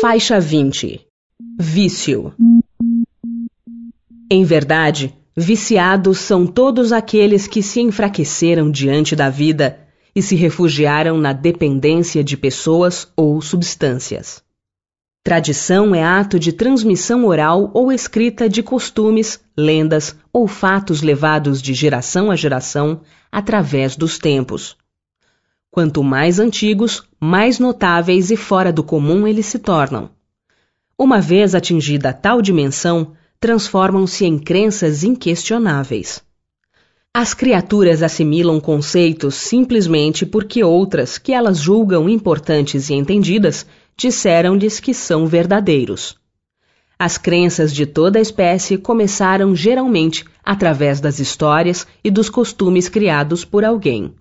Faixa 20 Vício Em verdade, viciados são todos aqueles que se enfraqueceram diante da vida e se refugiaram na dependência de pessoas ou substâncias. Tradição é ato de transmissão oral ou escrita de costumes, lendas ou fatos levados de geração a geração através dos tempos. Quanto mais antigos, mais notáveis e fora do comum eles se tornam. Uma vez atingida tal dimensão, transformam-se em crenças inquestionáveis. As criaturas assimilam conceitos simplesmente porque outras, que elas julgam importantes e entendidas, disseram-lhes que são verdadeiros. As crenças de toda a espécie começaram geralmente através das histórias e dos costumes criados por alguém.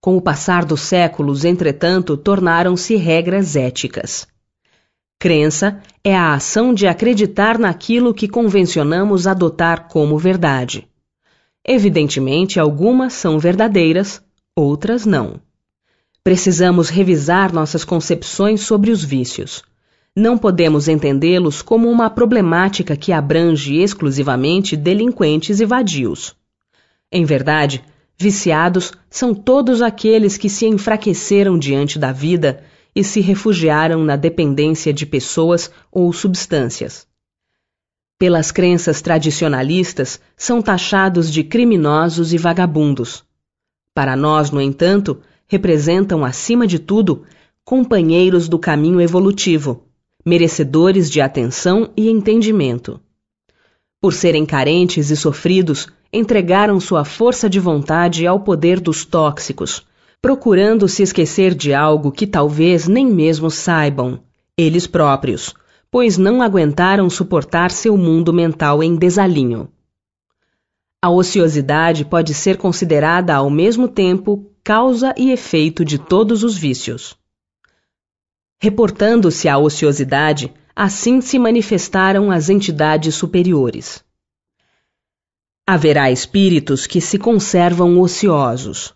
Com o passar dos séculos, entretanto, tornaram-se regras éticas. Crença é a ação de acreditar naquilo que convencionamos adotar como verdade. Evidentemente, algumas são verdadeiras, outras não. Precisamos revisar nossas concepções sobre os vícios. Não podemos entendê-los como uma problemática que abrange exclusivamente delinquentes e vadios. Em verdade, viciados são todos aqueles que se enfraqueceram diante da vida e se refugiaram na dependência de pessoas ou substâncias. Pelas crenças tradicionalistas, são taxados de criminosos e vagabundos. Para nós, no entanto, representam, acima de tudo, companheiros do caminho evolutivo, merecedores de atenção e entendimento. Por serem carentes e sofridos, entregaram sua força de vontade ao poder dos tóxicos, procurando se esquecer de algo que talvez nem mesmo saibam, eles próprios, pois não aguentaram suportar seu mundo mental em desalinho. A ociosidade pode ser considerada ao mesmo tempo causa e efeito de todos os vícios. Reportando-se à ociosidade, assim se manifestaram as entidades superiores. Haverá espíritos que se conservam ociosos.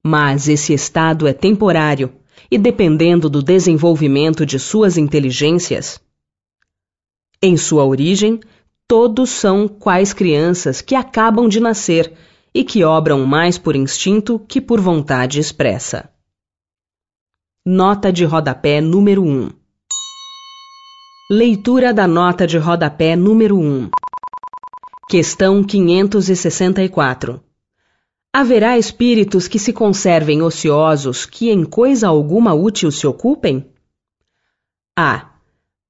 Mas esse estado é temporário e dependendo do desenvolvimento de suas inteligências. Em sua origem, todos são quais crianças que acabam de nascer e que obram mais por instinto que por vontade expressa. Nota de rodapé número 1 Leitura da nota de rodapé número 1 Questão 564 Haverá espíritos que se conservem ociosos que em coisa alguma útil se ocupem? A.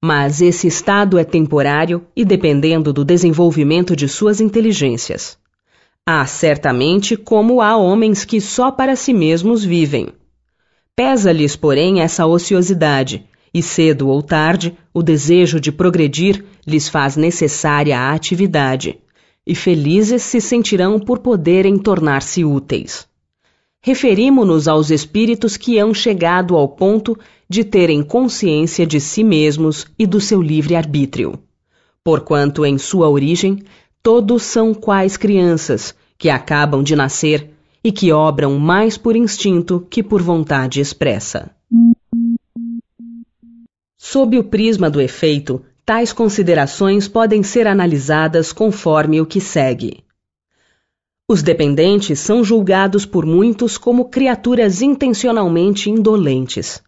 Mas esse estado é temporário e dependendo do desenvolvimento de suas inteligências. Há certamente como há homens que só para si mesmos vivem. Pesa-lhes, porém, essa ociosidade, e cedo ou tarde o desejo de progredir lhes faz necessária a atividade, e felizes se sentirão por poderem tornar-se úteis. Referimo-nos aos espíritos que hão chegado ao ponto de terem consciência de si mesmos e do seu livre-arbítrio. Porquanto, em sua origem, todos são quais crianças, que acabam de nascer e que obram mais por instinto que por vontade expressa. Sob o prisma do efeito, tais considerações podem ser analisadas conforme o que segue. Os dependentes são julgados por muitos como criaturas intencionalmente indolentes,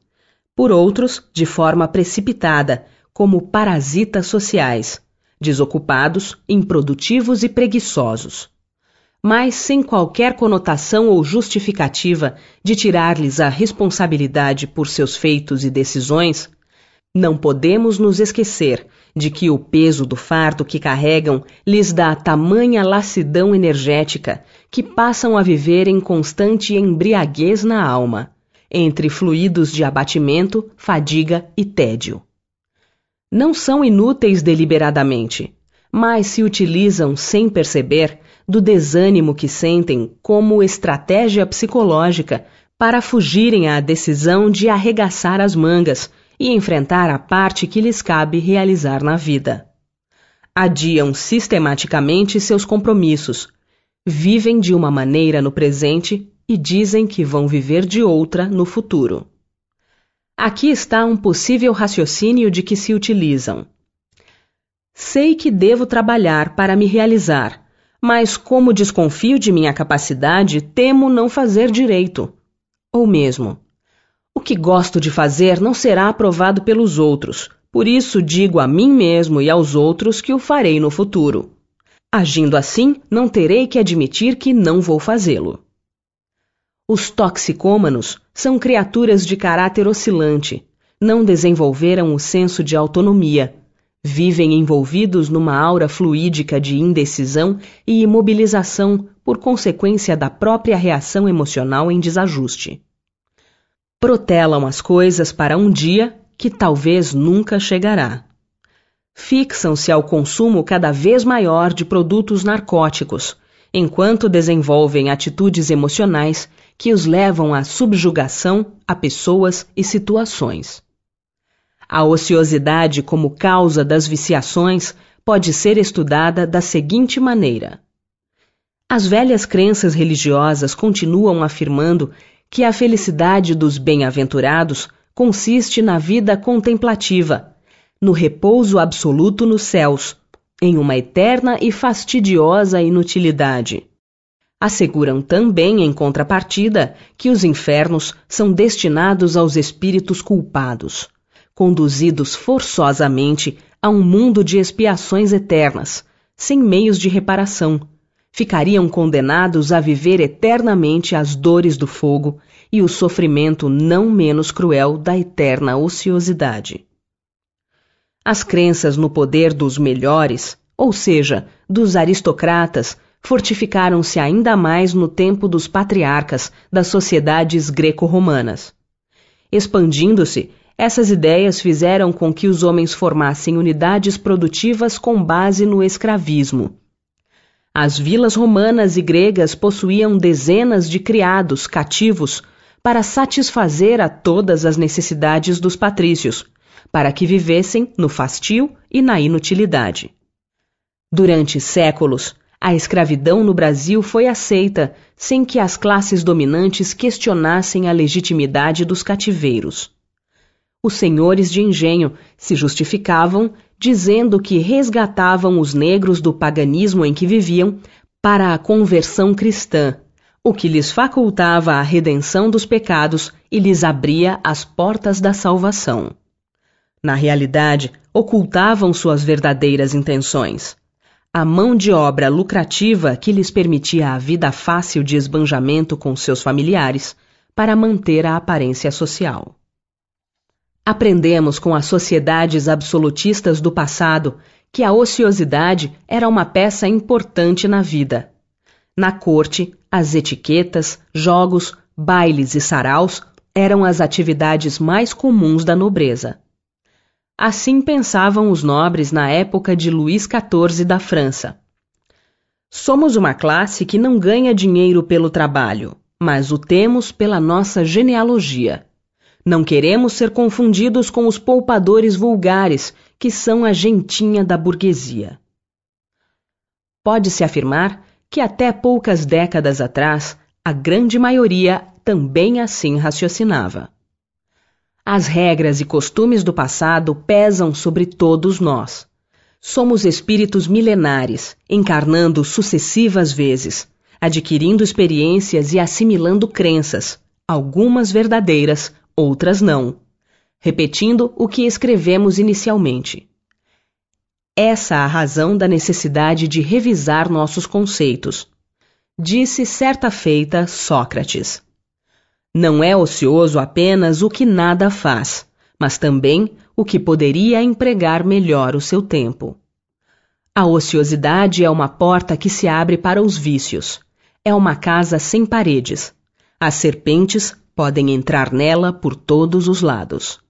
por outros, de forma precipitada, como parasitas sociais, desocupados, improdutivos e preguiçosos mas sem qualquer conotação ou justificativa de tirar-lhes a responsabilidade por seus feitos e decisões, não podemos nos esquecer de que o peso do fardo que carregam lhes dá tamanha lassidão energética que passam a viver em constante embriaguez na alma, entre fluidos de abatimento, fadiga e tédio. Não são inúteis deliberadamente, mas se utilizam sem perceber do desânimo que sentem como estratégia psicológica para fugirem à decisão de arregaçar as mangas e enfrentar a parte que lhes cabe realizar na vida. Adiam sistematicamente seus compromissos, vivem de uma maneira no presente e dizem que vão viver de outra no futuro. Aqui está um possível raciocínio de que se utilizam. Sei que devo trabalhar para me realizar, mas como desconfio de minha capacidade, temo não fazer direito. Ou mesmo, que gosto de fazer não será aprovado pelos outros, por isso digo a mim mesmo e aos outros que o farei no futuro. Agindo assim, não terei que admitir que não vou fazê-lo. Os toxicômanos são criaturas de caráter oscilante, não desenvolveram o senso de autonomia, vivem envolvidos numa aura fluídica de indecisão e imobilização por consequência da própria reação emocional em desajuste. Protelam as coisas para um dia que talvez nunca chegará. Fixam-se ao consumo cada vez maior de produtos narcóticos, enquanto desenvolvem atitudes emocionais que os levam à subjugação a pessoas e situações. A ociosidade como causa das viciações pode ser estudada da seguinte maneira: as velhas crenças religiosas continuam afirmando que a felicidade dos bem-aventurados consiste na vida contemplativa, no repouso absoluto nos céus, em uma eterna e fastidiosa inutilidade. Asseguram também, em contrapartida, que os infernos são destinados aos espíritos culpados, conduzidos forçosamente a um mundo de expiações eternas, sem meios de reparação. Ficariam condenados a viver eternamente as dores do fogo e o sofrimento não menos cruel da eterna ociosidade. As crenças no poder dos melhores, ou seja, dos aristocratas, fortificaram-se ainda mais no tempo dos patriarcas das sociedades greco-romanas. Expandindo-se, essas ideias fizeram com que os homens formassem unidades produtivas com base no escravismo. As vilas romanas e gregas possuíam dezenas de criados cativos para satisfazer a todas as necessidades dos patrícios, para que vivessem no fastio e na inutilidade. Durante séculos, a escravidão no Brasil foi aceita sem que as classes dominantes questionassem a legitimidade dos cativeiros. Os senhores de engenho se justificavam dizendo que resgatavam os negros do paganismo em que viviam para a conversão cristã, o que lhes facultava a redenção dos pecados e lhes abria as portas da salvação. Na realidade, ocultavam suas verdadeiras intenções. A mão de obra lucrativa que lhes permitia a vida fácil de esbanjamento com seus familiares para manter a aparência social. Aprendemos com as sociedades absolutistas do passado que a ociosidade era uma peça importante na vida. Na corte, as etiquetas, jogos, bailes e saraus eram as atividades mais comuns da nobreza. Assim pensavam os nobres na época de Luís XIV da França. Somos uma classe que não ganha dinheiro pelo trabalho, mas o temos pela nossa genealogia. Não queremos ser confundidos com os poupadores vulgares, que são a gentinha da burguesia. Pode-se afirmar que até poucas décadas atrás, a grande maioria também assim raciocinava. As regras e costumes do passado pesam sobre todos nós. Somos espíritos milenares, encarnando sucessivas vezes, adquirindo experiências e assimilando crenças, algumas verdadeiras, outras não, repetindo o que escrevemos inicialmente. Essa a razão da necessidade de revisar nossos conceitos. Disse certa feita Sócrates. Não é ocioso apenas o que nada faz, mas também o que poderia empregar melhor o seu tempo. A ociosidade é uma porta que se abre para os vícios. É uma casa sem paredes. As serpentes podem entrar nela por todos os lados.